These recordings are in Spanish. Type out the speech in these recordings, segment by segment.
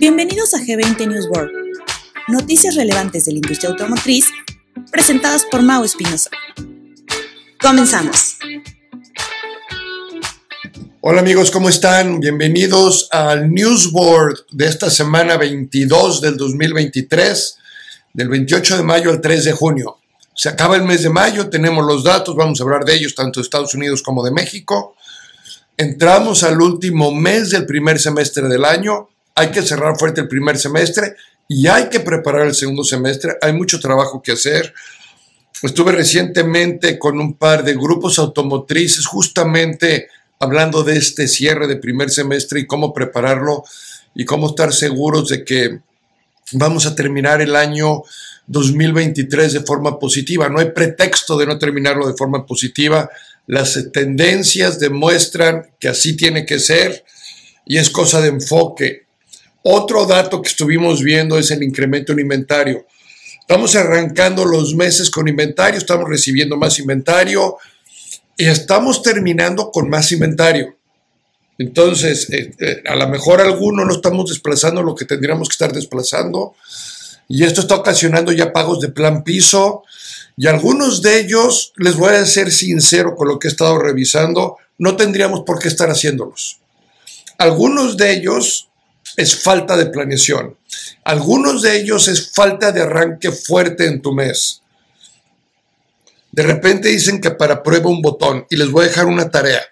Bienvenidos a G20 News World, noticias relevantes de la industria automotriz presentadas por Mau Espinosa. Comenzamos. Hola amigos, ¿cómo están? Bienvenidos al News Board de esta semana 22 del 2023, del 28 de mayo al 3 de junio. Se acaba el mes de mayo, tenemos los datos, vamos a hablar de ellos tanto de Estados Unidos como de México. Entramos al último mes del primer semestre del año, hay que cerrar fuerte el primer semestre y hay que preparar el segundo semestre, hay mucho trabajo que hacer. Estuve recientemente con un par de grupos automotrices justamente hablando de este cierre de primer semestre y cómo prepararlo y cómo estar seguros de que vamos a terminar el año 2023 de forma positiva. No hay pretexto de no terminarlo de forma positiva. Las tendencias demuestran que así tiene que ser y es cosa de enfoque. Otro dato que estuvimos viendo es el incremento en inventario. Estamos arrancando los meses con inventario, estamos recibiendo más inventario y estamos terminando con más inventario. Entonces, eh, eh, a lo mejor algunos no estamos desplazando lo que tendríamos que estar desplazando y esto está ocasionando ya pagos de plan piso y algunos de ellos, les voy a ser sincero con lo que he estado revisando, no tendríamos por qué estar haciéndolos. Algunos de ellos es falta de planeación. Algunos de ellos es falta de arranque fuerte en tu mes. De repente dicen que para prueba un botón y les voy a dejar una tarea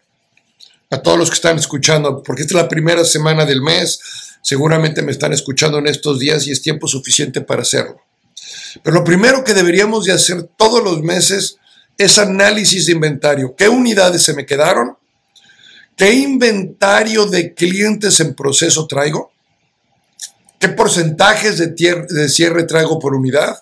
a todos los que están escuchando, porque esta es la primera semana del mes, seguramente me están escuchando en estos días y es tiempo suficiente para hacerlo. Pero lo primero que deberíamos de hacer todos los meses es análisis de inventario. ¿Qué unidades se me quedaron? ¿Qué inventario de clientes en proceso traigo? ¿Qué porcentajes de, de cierre traigo por unidad?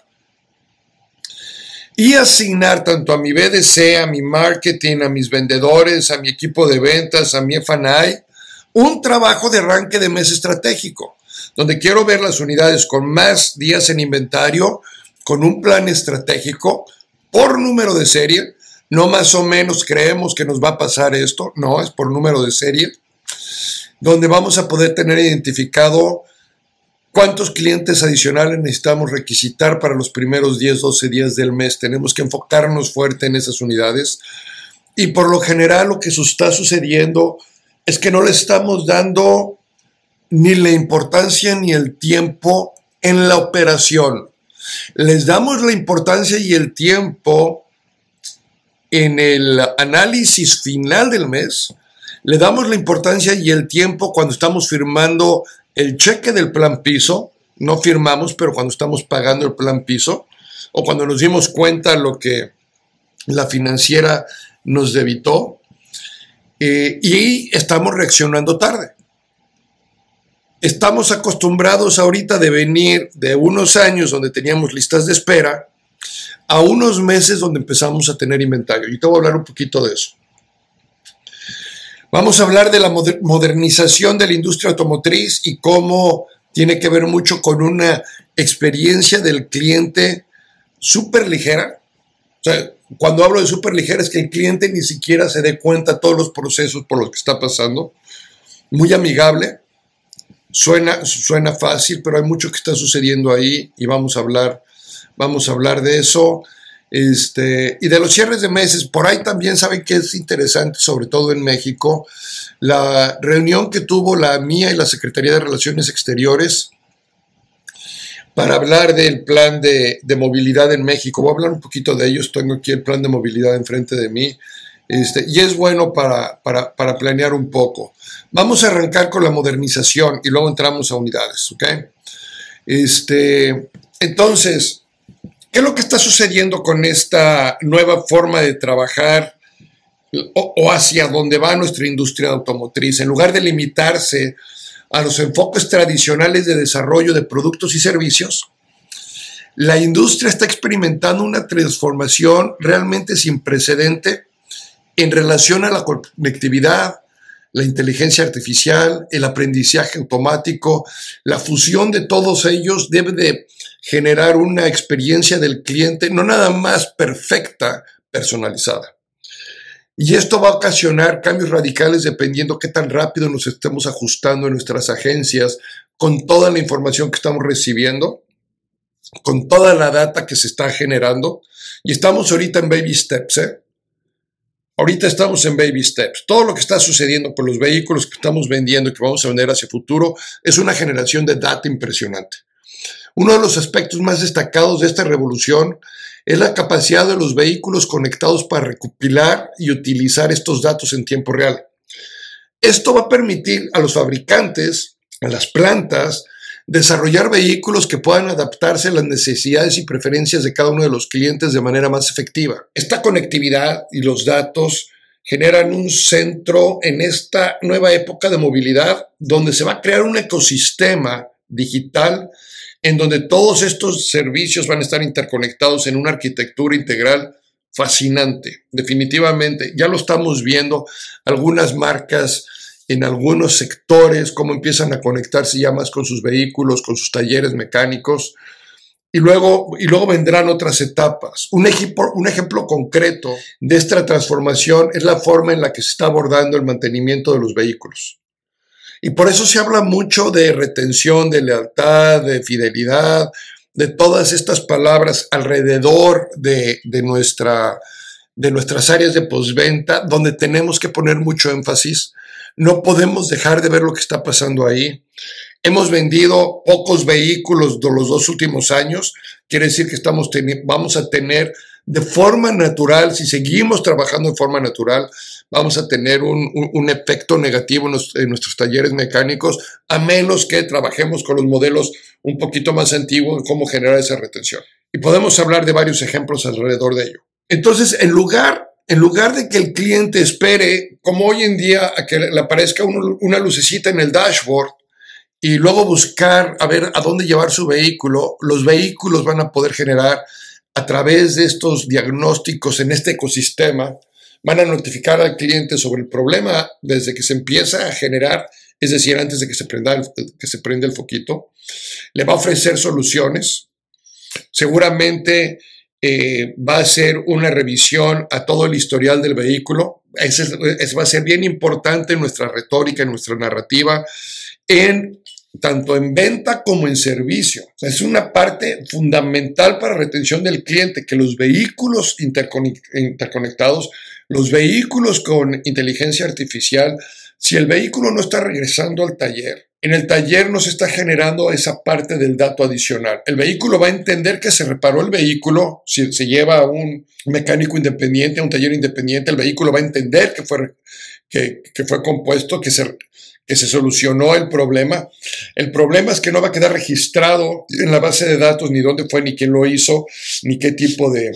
Y asignar tanto a mi BDC, a mi marketing, a mis vendedores, a mi equipo de ventas, a mi FNI, un trabajo de arranque de mes estratégico, donde quiero ver las unidades con más días en inventario, con un plan estratégico por número de serie, no más o menos creemos que nos va a pasar esto, no, es por número de serie, donde vamos a poder tener identificado cuántos clientes adicionales necesitamos requisitar para los primeros 10, 12 días del mes. Tenemos que enfocarnos fuerte en esas unidades. Y por lo general lo que está sucediendo es que no le estamos dando ni la importancia ni el tiempo en la operación. Les damos la importancia y el tiempo en el análisis final del mes. Le damos la importancia y el tiempo cuando estamos firmando el cheque del plan piso. No firmamos, pero cuando estamos pagando el plan piso o cuando nos dimos cuenta lo que la financiera nos debitó eh, y estamos reaccionando tarde. Estamos acostumbrados ahorita de venir de unos años donde teníamos listas de espera a unos meses donde empezamos a tener inventario. Y te voy a hablar un poquito de eso. Vamos a hablar de la modernización de la industria automotriz y cómo tiene que ver mucho con una experiencia del cliente súper ligera. O sea, cuando hablo de súper ligera es que el cliente ni siquiera se dé cuenta de todos los procesos por los que está pasando. Muy amigable, Suena, suena fácil, pero hay mucho que está sucediendo ahí y vamos a hablar, vamos a hablar de eso. Este, y de los cierres de meses, por ahí también saben que es interesante, sobre todo en México, la reunión que tuvo la mía y la Secretaría de Relaciones Exteriores para hablar del plan de, movilidad en México. Voy a hablar un poquito de ellos, tengo aquí el plan de movilidad enfrente de mí. Este, y es bueno para, para, planear un poco. Vamos a arrancar con la modernización y luego entramos a unidades, ¿ok? Este, entonces, ¿qué es lo que está sucediendo con esta nueva forma de trabajar o, o hacia dónde va nuestra industria automotriz? En lugar de limitarse a los enfoques tradicionales de desarrollo de productos y servicios, la industria está experimentando una transformación realmente sin precedente en relación a la conectividad, la inteligencia artificial, el aprendizaje automático, la fusión de todos ellos debe de generar una experiencia del cliente no nada más perfecta, personalizada. Y esto va a ocasionar cambios radicales dependiendo qué tan rápido nos estemos ajustando en nuestras agencias con toda la información que estamos recibiendo, con toda la data que se está generando. Y estamos ahorita en baby steps, ¿eh? Ahorita estamos en baby steps. Todo lo que está sucediendo con los vehículos que estamos vendiendo y que vamos a vender hacia el futuro es una generación de data impresionante. Uno de los aspectos más destacados de esta revolución es la capacidad de los vehículos conectados para recopilar y utilizar estos datos en tiempo real. Esto va a permitir a los fabricantes, a las plantas, desarrollar vehículos que puedan adaptarse a las necesidades y preferencias de cada uno de los clientes de manera más efectiva. Esta conectividad y los datos generan un centro en esta nueva época de movilidad donde se va a crear un ecosistema digital en donde todos estos servicios van a estar interconectados en una arquitectura integral fascinante, definitivamente. Ya lo estamos viendo, algunas marcas en algunos sectores, cómo empiezan a conectarse ya más con sus vehículos, con sus talleres mecánicos. Y luego, y luego vendrán otras etapas. Un ejemplo, un ejemplo concreto de esta transformación es la forma en la que se está abordando el mantenimiento de los vehículos. Y por eso se habla mucho de retención, de lealtad, de fidelidad, de todas estas palabras alrededor de, de, nuestra, de nuestras áreas de postventa, donde tenemos que poner mucho énfasis no podemos dejar de ver lo que está pasando ahí. Hemos vendido pocos vehículos de los dos últimos años. Quiere decir que estamos vamos a tener de forma natural, si seguimos trabajando de forma natural, vamos a tener un, efecto negativo en, nuestros talleres mecánicos, a menos que trabajemos con los modelos un poquito más antiguos, cómo generar esa retención. Y podemos hablar de varios ejemplos alrededor de ello. Entonces, en lugar en lugar de que el cliente espere, como hoy en día, a que le aparezca una lucecita en el dashboard y luego buscar a ver a dónde llevar su vehículo, los vehículos van a poder generar a través de estos diagnósticos en este ecosistema, van a notificar al cliente sobre el problema desde que se empieza a generar, es decir, antes de que se prenda el, que se el foquito, le va a ofrecer soluciones. Seguramente eh, va a ser una revisión a todo el historial del vehículo. Eso, va a ser bien importante en nuestra retórica, en nuestra narrativa, en tanto en venta como en servicio. es una parte fundamental para retención del cliente, que los vehículos interconectados, los vehículos con inteligencia artificial, si el vehículo no está regresando al taller, en el taller no se está generando esa parte del dato adicional. El vehículo va a entender que se reparó el vehículo, si se lleva a un mecánico independiente, a un taller independiente, el vehículo va a entender que fue, que, fue compuesto, que se, que se solucionó el problema. El problema es que no va a quedar registrado en la base de datos ni dónde fue, ni quién lo hizo, ni qué tipo de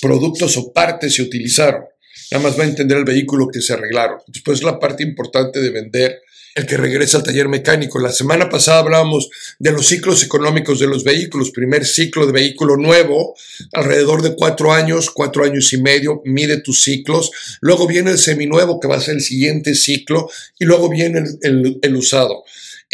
productos o partes se utilizaron. Nada más va a entender el vehículo que se arreglaron. Después la parte importante de vender el que regresa al taller mecánico. La semana pasada hablábamos de los ciclos económicos de los vehículos. Primer ciclo de vehículo nuevo, alrededor de cuatro años, cuatro años y medio, mide tus ciclos. Luego viene el seminuevo, que va a ser el siguiente ciclo, y luego viene el, el usado.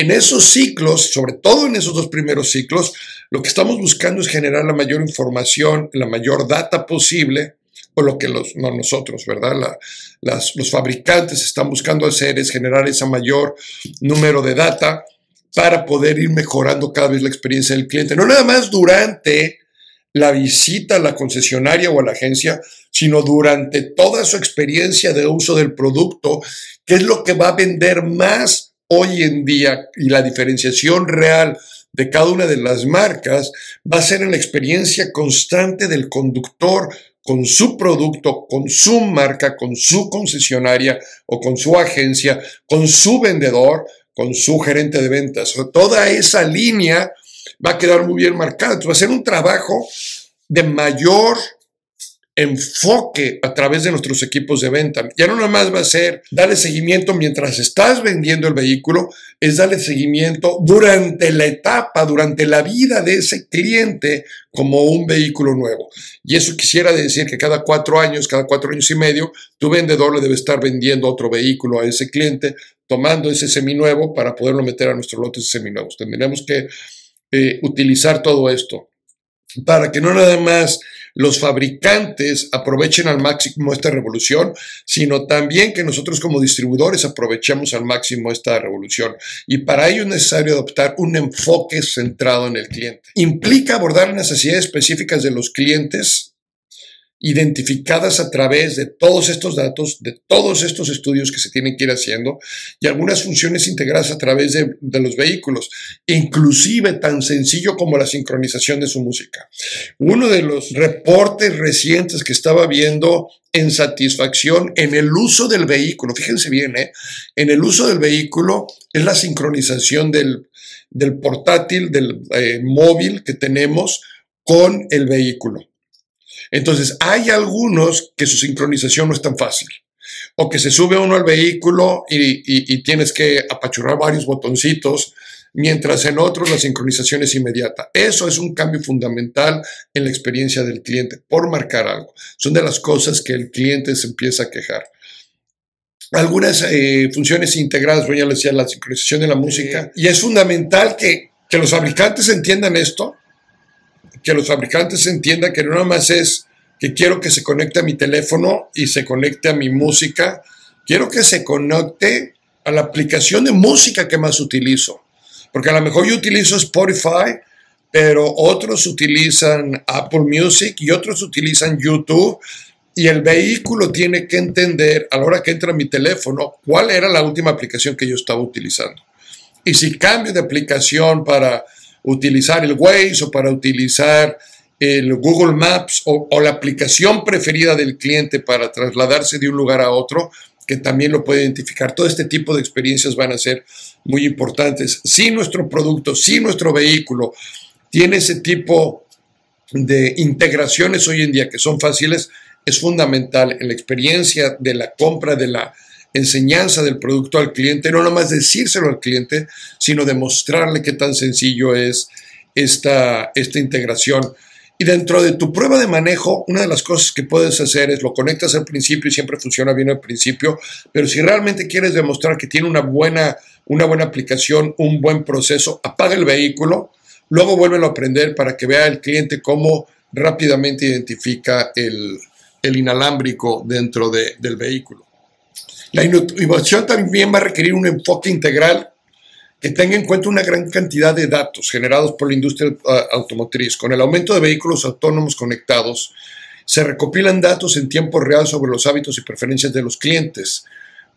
En esos ciclos, sobre todo en esos dos primeros ciclos, lo que estamos buscando es generar la mayor información, la mayor data posible o lo que los, no nosotros, ¿verdad? los fabricantes están buscando hacer es generar ese mayor número de data para poder ir mejorando cada vez la experiencia del cliente. No nada más durante la visita a la concesionaria o a la agencia, sino durante toda su experiencia de uso del producto, que es lo que va a vender más hoy en día y la diferenciación real de cada una de las marcas va a ser en la experiencia constante del conductor con su producto, con su marca, con su concesionaria o con su agencia, con su vendedor, con su gerente de ventas. toda esa línea va a quedar muy bien marcada. Entonces va a ser un trabajo de mayor enfoque a través de nuestros equipos de venta. Ya no nada más va a ser darle seguimiento mientras estás vendiendo el vehículo, es darle seguimiento durante la etapa, durante la vida de ese cliente como un vehículo nuevo. Y eso quisiera decir que cada cuatro años, cada cuatro años y medio, tu vendedor le debe estar vendiendo otro vehículo a ese cliente, tomando ese seminuevo para poderlo meter a nuestros lotes seminuevos. Tendremos que eh, utilizar todo esto para que no nada más los fabricantes aprovechen al máximo esta revolución, sino también que nosotros como distribuidores aprovechemos al máximo esta revolución. Y para ello es necesario adoptar un enfoque centrado en el cliente. Implica abordar necesidades específicas de los clientes identificadas a través de todos estos datos, de todos estos estudios que se tienen que ir haciendo y algunas funciones integradas a través de, los vehículos, inclusive tan sencillo como la sincronización de su música. Uno de los reportes recientes que estaba viendo en satisfacción en el uso del vehículo, fíjense bien, ¿eh? en el uso del vehículo es la sincronización del, portátil, del eh, móvil que tenemos con el vehículo. Entonces, hay algunos que su sincronización no es tan fácil. O que se sube uno al vehículo y, tienes que apachurrar varios botoncitos, mientras en otros la sincronización es inmediata. Eso es un cambio fundamental en la experiencia del cliente, por marcar algo. Son de las cosas que el cliente se empieza a quejar. Algunas eh, funciones integradas, voy a decir, la sincronización de la música, y es fundamental que, que los fabricantes entiendan esto que los fabricantes entiendan que no nada más es que quiero que se conecte a mi teléfono y se conecte a mi música, quiero que se conecte a la aplicación de música que más utilizo. Porque a lo mejor yo utilizo Spotify, pero otros utilizan Apple Music y otros utilizan YouTube. Y el vehículo tiene que entender a la hora que entra mi teléfono cuál era la última aplicación que yo estaba utilizando. Y si cambio de aplicación para utilizar el Waze o para utilizar el Google Maps o, la aplicación preferida del cliente para trasladarse de un lugar a otro, que también lo puede identificar. Todo este tipo de experiencias van a ser muy importantes. Si nuestro producto, si nuestro vehículo tiene ese tipo de integraciones hoy en día que son fáciles, es fundamental en la experiencia de la compra de la enseñanza del producto al cliente, no nomás decírselo al cliente, sino demostrarle qué tan sencillo es esta, esta integración. Y dentro de tu prueba de manejo, una de las cosas que puedes hacer es lo conectas al principio y siempre funciona bien al principio, pero si realmente quieres demostrar que tiene una buena, una buena aplicación, un buen proceso, apaga el vehículo, luego vuélvelo a aprender para que vea el cliente cómo rápidamente identifica el, inalámbrico dentro del vehículo. La innovación también va a requerir un enfoque integral que tenga en cuenta una gran cantidad de datos generados por la industria ah, automotriz. Con el aumento de vehículos autónomos conectados, se recopilan datos en tiempo real sobre los hábitos y preferencias de los clientes.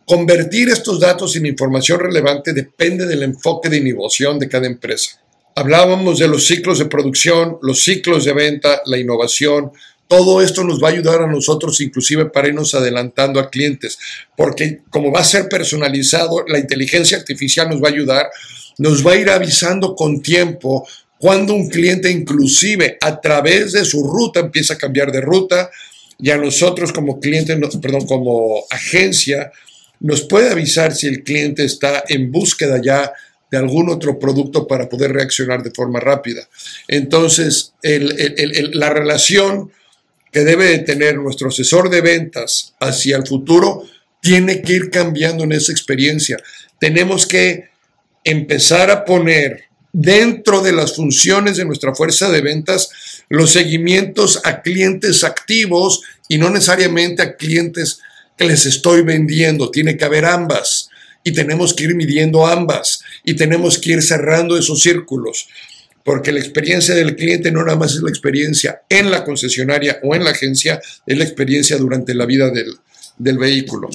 Convertir estos datos en información relevante depende del enfoque de innovación de cada empresa. Hablábamos de los ciclos de producción, los ciclos de venta, la innovación, todo esto nos va a ayudar a nosotros inclusive para irnos adelantando a clientes, porque como va a ser personalizado, la inteligencia artificial nos va a ayudar, nos va a ir avisando con tiempo cuando un cliente inclusive a través de su ruta empieza a cambiar de ruta y a nosotros como cliente, perdón, como agencia, nos puede avisar si el cliente está en búsqueda ya de algún otro producto para poder reaccionar de forma rápida. Entonces, la relación que debe de tener nuestro asesor de ventas hacia el futuro tiene que ir cambiando en esa experiencia. Tenemos que empezar a poner dentro de las funciones de nuestra fuerza de ventas los seguimientos a clientes activos y no necesariamente a clientes que les estoy vendiendo. Tiene que haber ambas y tenemos que ir midiendo ambas y tenemos que ir cerrando esos círculos porque la experiencia del cliente no nada más es la experiencia en la concesionaria o en la agencia, es la experiencia durante la vida del, vehículo.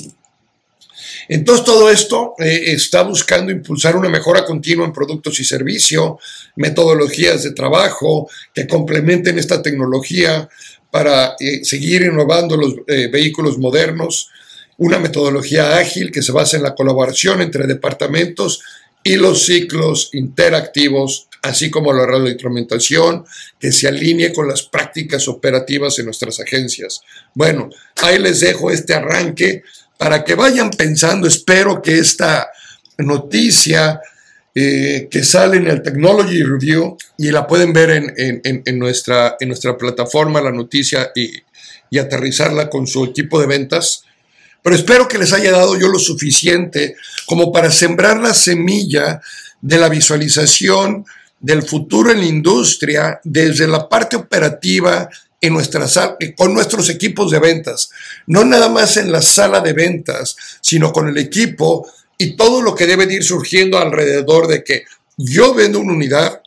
Entonces todo esto eh, está buscando impulsar una mejora continua en productos y servicios, metodologías de trabajo que complementen esta tecnología para eh, seguir innovando los eh, vehículos modernos, una metodología ágil que se basa en la colaboración entre departamentos y los ciclos interactivos así como la radioinstrumentación, que se alinee con las prácticas operativas en nuestras agencias. Bueno, ahí les dejo este arranque para que vayan pensando, espero que esta noticia eh, que sale en el Technology Review y la pueden ver en, nuestra, en nuestra plataforma, la noticia, y, y aterrizarla con su equipo de ventas. Pero espero que les haya dado yo lo suficiente como para sembrar la semilla de la visualización del futuro en la industria desde la parte operativa en nuestra con nuestros equipos de ventas, no nada más en la sala de ventas, sino con el equipo y todo lo que debe de ir surgiendo alrededor de que yo vendo una unidad,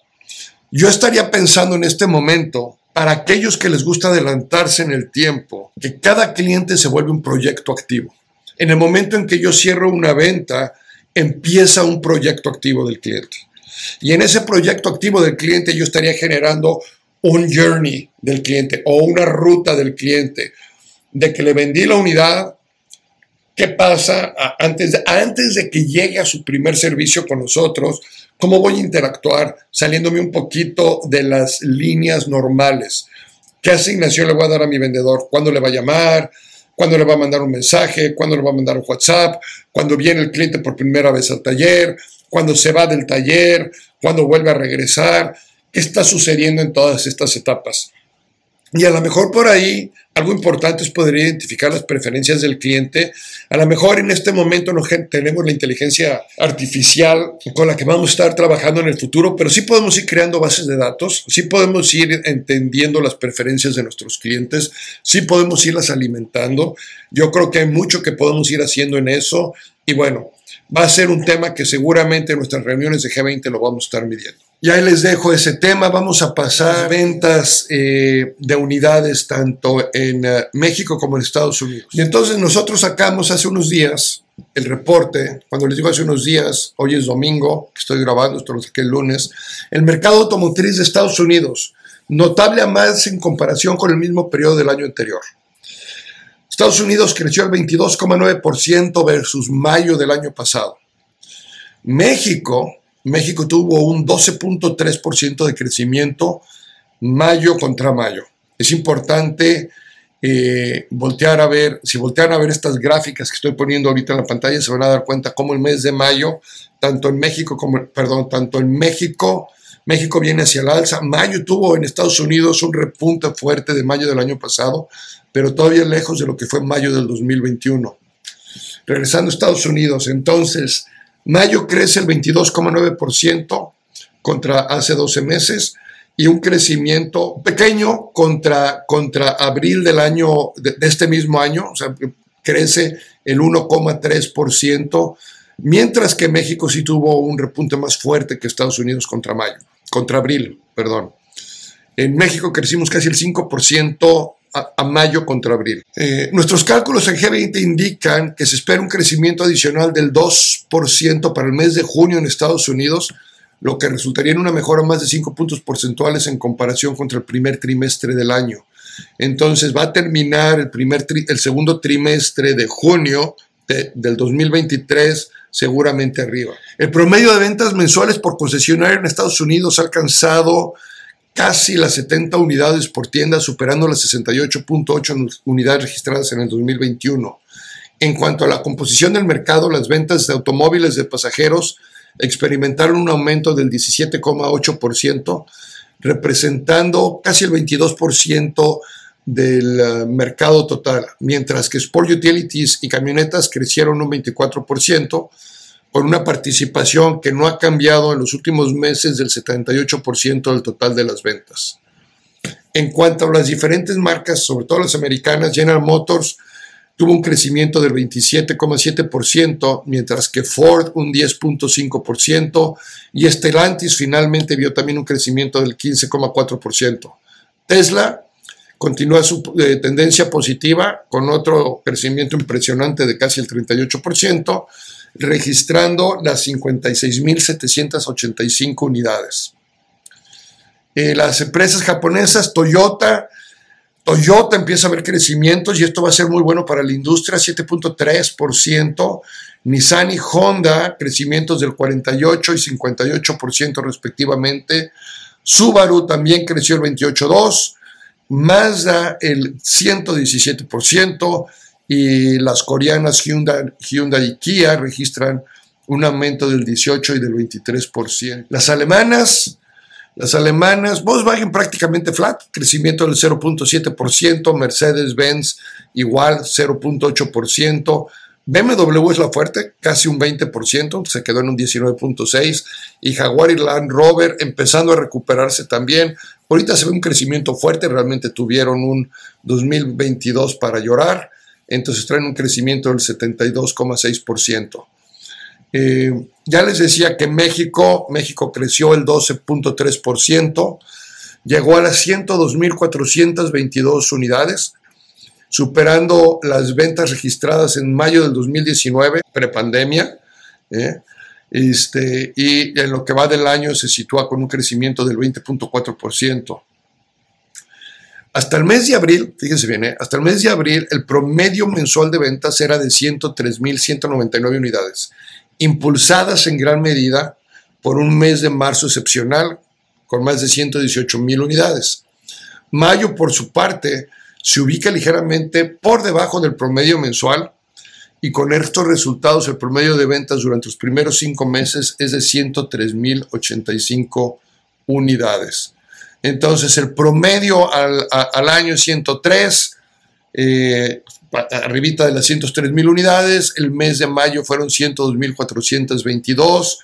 yo estaría pensando en este momento, para aquellos que les gusta adelantarse en el tiempo, que cada cliente se vuelve un proyecto activo. En el momento en que yo cierro una venta, empieza un proyecto activo del cliente. Y en ese proyecto activo del cliente yo estaría generando un journey del cliente o una ruta del cliente de que le vendí la unidad, qué pasa antes de, antes de que llegue a su primer servicio con nosotros, cómo voy a interactuar saliéndome un poquito de las líneas normales. ¿Qué asignación le voy a dar a mi vendedor? ¿Cuándo le va a llamar? ¿Cuándo le va a mandar un mensaje? ¿Cuándo le va a mandar un WhatsApp? ¿Cuándo viene el cliente por primera vez al taller? ¿Cuándo se va del taller? ¿Cuándo vuelve a regresar? ¿Qué está sucediendo en todas estas etapas? Y a lo mejor por ahí algo importante es poder identificar las preferencias del cliente. A lo mejor en este momento no tenemos la inteligencia artificial con la que vamos a estar trabajando en el futuro, pero sí podemos ir creando bases de datos, sí podemos ir entendiendo las preferencias de nuestros clientes, sí podemos irlas alimentando. Yo creo que hay mucho que podemos ir haciendo en eso y bueno, va a ser un tema que seguramente en nuestras reuniones de G20 lo vamos a estar midiendo. Y ahí les dejo ese tema. Vamos a pasar ventas eh, de unidades tanto en eh, México como en Estados Unidos. Y entonces nosotros sacamos hace unos días el reporte, cuando les digo hace unos días, hoy es domingo, que estoy grabando, esto lo saqué el lunes, el mercado automotriz de Estados Unidos, notable a más en comparación con el mismo periodo del año anterior. Estados Unidos creció al 22,9% versus mayo del año pasado. México México tuvo un 12.3% de crecimiento mayo contra mayo. Es importante eh, voltear a ver, si voltean a ver estas gráficas que estoy poniendo ahorita en la pantalla, se van a dar cuenta cómo el mes de mayo, tanto en México como, perdón, tanto en México, México viene hacia el alza. Mayo tuvo en Estados Unidos un repunte fuerte de mayo del año pasado, pero todavía lejos de lo que fue mayo del 2021. Regresando a Estados Unidos, entonces, Mayo crece el 22,9% contra hace 12 meses y un crecimiento pequeño contra, contra abril del año, de, este mismo año, o sea, crece el 1,3%, mientras que México sí tuvo un repunte más fuerte que Estados Unidos contra mayo, contra abril, perdón. En México crecimos casi el 5% a, mayo contra abril. Eh, nuestros cálculos en G20 indican que se espera un crecimiento adicional del 2% para el mes de junio en Estados Unidos, lo que resultaría en una mejora más de 5 puntos porcentuales en comparación contra el primer trimestre del año. Entonces va a terminar el, primer el segundo trimestre de junio del 2023 seguramente arriba. El promedio de ventas mensuales por concesionario en Estados Unidos ha alcanzado casi las 70 unidades por tienda, superando las 68.8 unidades registradas en el 2021. En cuanto a la composición del mercado, las ventas de automóviles de pasajeros experimentaron un aumento del 17,8%, representando casi el 22% del eh, mercado total, mientras que Sport Utilities y camionetas crecieron un 24%, con una participación que no ha cambiado en los últimos meses del 78% del total de las ventas. En cuanto a las diferentes marcas, sobre todo las americanas, General Motors tuvo un crecimiento del 27,7%, mientras que Ford un 10,5% y Stellantis finalmente vio también un crecimiento del 15,4%. Tesla continúa su eh, tendencia positiva con otro crecimiento impresionante de casi el 38%, registrando las 56.785 unidades. Eh, las empresas japonesas, Toyota, Toyota empieza a ver crecimientos y esto va a ser muy bueno para la industria, 7.3%. Nissan y Honda, crecimientos del 48 y 58% respectivamente. Subaru también creció el 28.2%. Mazda el 117% y las coreanas Hyundai, Hyundai y Kia registran un aumento del 18 y del 23%. Las alemanas, las alemanas, Volkswagen prácticamente flat, crecimiento del 0.7%, Mercedes-Benz igual 0.8%, BMW es la fuerte, casi un 20%, se quedó en un 19.6%, y Jaguar y Land Rover empezando a recuperarse también. Ahorita se ve un crecimiento fuerte, realmente tuvieron un 2022 para llorar, entonces traen un crecimiento del 72,6%. Eh, ya les decía que México, México creció el 12.3%, llegó a las 102.422 unidades, superando las ventas registradas en mayo del 2019, prepandemia. ¿eh? Este, y en lo que va del año se sitúa con un crecimiento del 20.4%. Hasta el mes de abril, fíjense bien, ¿eh? hasta el mes de abril el promedio mensual de ventas era de 103.199 unidades impulsadas en gran medida por un mes de marzo excepcional con más de 118 mil unidades. Mayo, por su parte, se ubica ligeramente por debajo del promedio mensual y con estos resultados el promedio de ventas durante los primeros cinco meses es de 103.085 unidades. Entonces el promedio al, año es 103, eh, arribita de las 103 mil unidades, el mes de mayo fueron 102.422,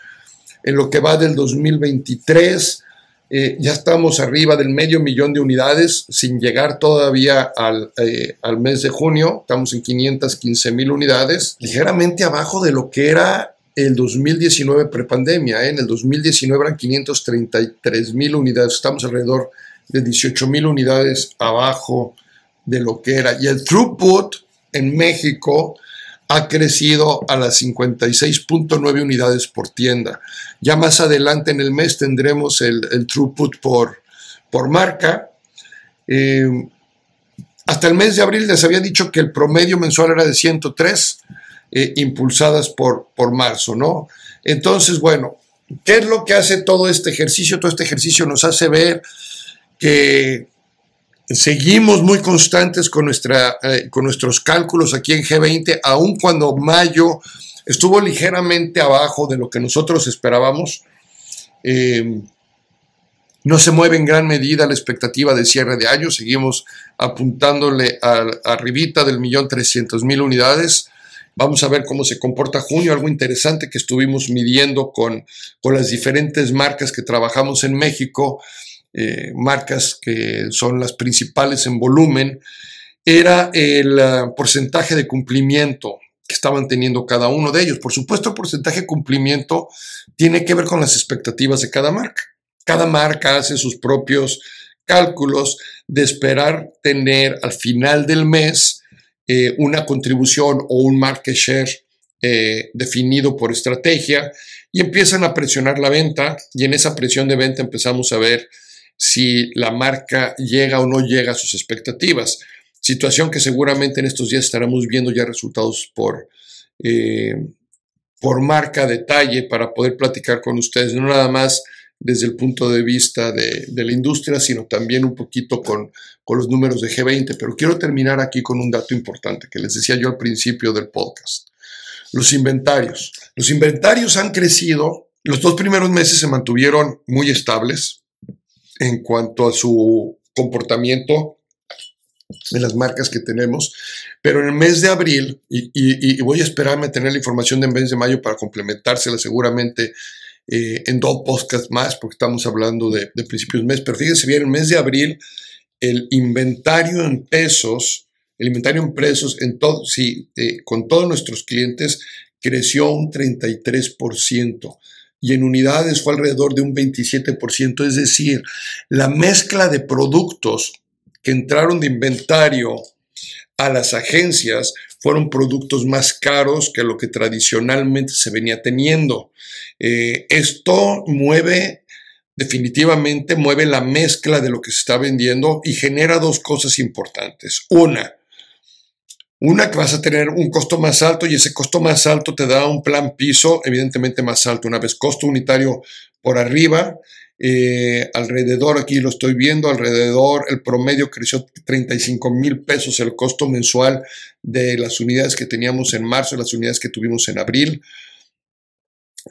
en lo que va del 2023 eh, ya estamos arriba del medio millón de unidades, sin llegar todavía al, eh, al mes de junio, estamos en 515 mil unidades, ligeramente abajo de lo que era el 2019 prepandemia, ¿eh? en el 2019 eran 533 mil unidades, estamos alrededor de 18 mil unidades abajo de lo que era. Y el throughput en México ha crecido a las 56.9 unidades por tienda. Ya más adelante en el mes tendremos el, throughput por, por marca. Eh, hasta el mes de abril les había dicho que el promedio mensual era de 103, eh, impulsadas por, por marzo, ¿no? Entonces, bueno, ¿qué es lo que hace todo este ejercicio? Todo este ejercicio nos hace ver que Seguimos muy constantes con, nuestra, eh, con nuestros cálculos aquí en G20, aun cuando mayo estuvo ligeramente abajo de lo que nosotros esperábamos. Eh, no se mueve en gran medida la expectativa de cierre de año, seguimos apuntándole a, arribita del millón trescientos mil unidades. Vamos a ver cómo se comporta junio, algo interesante que estuvimos midiendo con, con las diferentes marcas que trabajamos en México eh, marcas que son las principales en volumen, era el ah, porcentaje de cumplimiento que estaban teniendo cada uno de ellos. Por supuesto, el porcentaje de cumplimiento tiene que ver con las expectativas de cada marca. Cada marca hace sus propios cálculos de esperar tener al final del mes eh, una contribución o un market share eh, definido por estrategia y empiezan a presionar la venta y en esa presión de venta empezamos a ver si la marca llega o no llega a sus expectativas. Situación que seguramente en estos días estaremos viendo ya resultados por, eh, por marca, detalle, para poder platicar con ustedes, no nada más desde el punto de vista de, la industria, sino también un poquito con, con, los números de G20. Pero quiero terminar aquí con un dato importante que les decía yo al principio del podcast. Los inventarios. Los inventarios han crecido, los dos primeros meses se mantuvieron muy estables, en cuanto a su comportamiento de las marcas que tenemos, pero en el mes de abril, y, voy a esperarme a tener la información de mes de mayo para complementársela seguramente eh, en dos podcasts más, porque estamos hablando de, principios de mes, pero fíjense bien, en el mes de abril, el inventario en pesos, el inventario en pesos en todo, eh, con todos nuestros clientes creció un 33% y en unidades fue alrededor de un 27%, es decir, la mezcla de productos que entraron de inventario a las agencias fueron productos más caros que lo que tradicionalmente se venía teniendo. Eh, esto mueve, definitivamente mueve la mezcla de lo que se está vendiendo y genera dos cosas importantes. Una, una que vas a tener un costo más alto y ese costo más alto te da un plan piso evidentemente más alto. Una vez costo unitario por arriba, eh, alrededor, aquí lo estoy viendo, alrededor el promedio creció 35 mil pesos el costo mensual de las unidades que teníamos en marzo, las unidades que tuvimos en abril.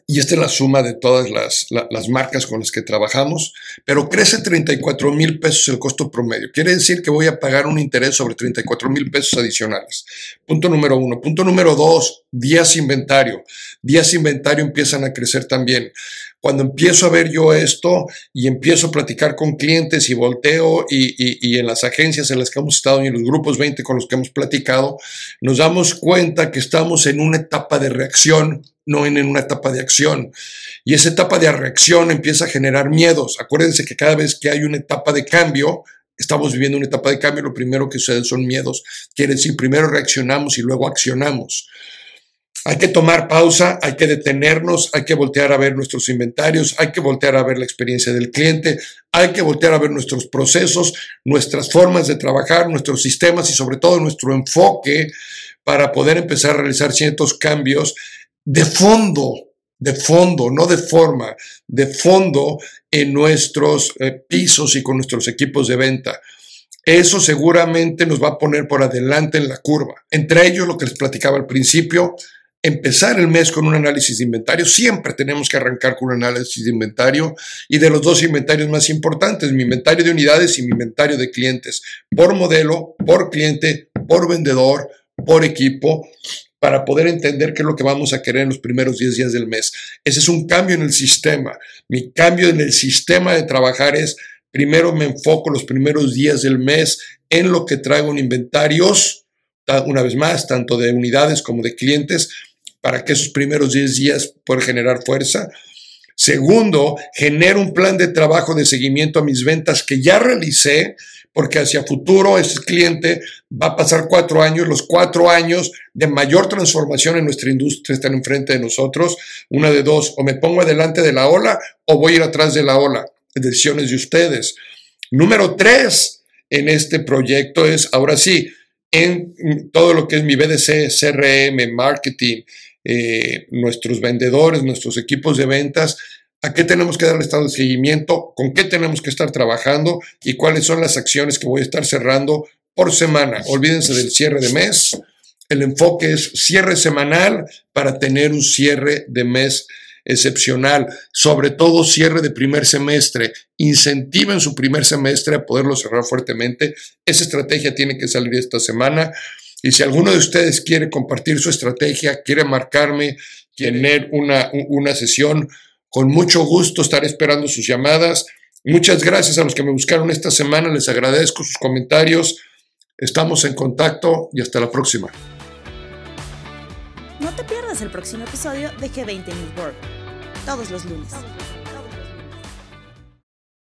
y esta es la suma de todas las, las, marcas con las que trabajamos, pero crece 34 mil pesos el costo promedio. Quiere decir que voy a pagar un interés sobre 34 mil pesos adicionales. Punto número uno. Punto número dos, días inventario. Días inventario empiezan a crecer también. Cuando empiezo a ver yo esto y empiezo a platicar con clientes y volteo y, y, y en las agencias en las que hemos estado y en los grupos 20 con los que hemos platicado, nos damos cuenta que estamos en una etapa de reacción no en una etapa de acción. Y esa etapa de reacción empieza a generar miedos. Acuérdense que cada vez que hay una etapa de cambio, estamos viviendo una etapa de cambio, lo primero que sucede son miedos. Quiere decir, primero reaccionamos y luego accionamos. Hay que tomar pausa, hay que detenernos, hay que voltear a ver nuestros inventarios, hay que voltear a ver la experiencia del cliente, hay que voltear a ver nuestros procesos, nuestras formas de trabajar, nuestros sistemas y sobre todo nuestro enfoque para poder empezar a realizar ciertos cambios de fondo, de fondo, no de forma, de fondo en nuestros eh, pisos y con nuestros equipos de venta. Eso seguramente nos va a poner por adelante en la curva. Entre ellos, lo que les platicaba al principio, empezar el mes con un análisis de inventario. Siempre tenemos que arrancar con un análisis de inventario y de los dos inventarios más importantes, mi inventario de unidades y mi inventario de clientes, por modelo, por cliente, por vendedor, por equipo para poder entender qué es lo que vamos a querer en los primeros 10 días del mes. Ese es un cambio en el sistema. Mi cambio en el sistema de trabajar es, primero me enfoco los primeros días del mes en lo que traigo en inventarios, una vez más, tanto de unidades como de clientes, para que esos primeros 10 días puedan generar fuerza. Segundo, genero un plan de trabajo de seguimiento a mis ventas que ya realicé porque hacia futuro ese cliente va a pasar cuatro años, los cuatro años de mayor transformación en nuestra industria están enfrente de nosotros, una de dos, o me pongo adelante de la ola o voy a ir atrás de la ola, decisiones de ustedes. Número tres en este proyecto es, ahora sí, en todo lo que es mi BDC, CRM, marketing, eh, nuestros vendedores, nuestros equipos de ventas, a qué tenemos que darle estado de seguimiento, con qué tenemos que estar trabajando y cuáles son las acciones que voy a estar cerrando por semana. Olvídense del cierre de mes. El enfoque es cierre semanal para tener un cierre de mes excepcional, sobre todo cierre de primer semestre. Incentiven su primer semestre a poderlo cerrar fuertemente. Esa estrategia tiene que salir esta semana. Y si alguno de ustedes quiere compartir su estrategia, quiere marcarme, tener una, una sesión, con mucho gusto estaré esperando sus llamadas. Muchas gracias a los que me buscaron esta semana. Les agradezco sus comentarios. Estamos en contacto y hasta la próxima. No te pierdas el próximo episodio de G20 News World, todos los lunes.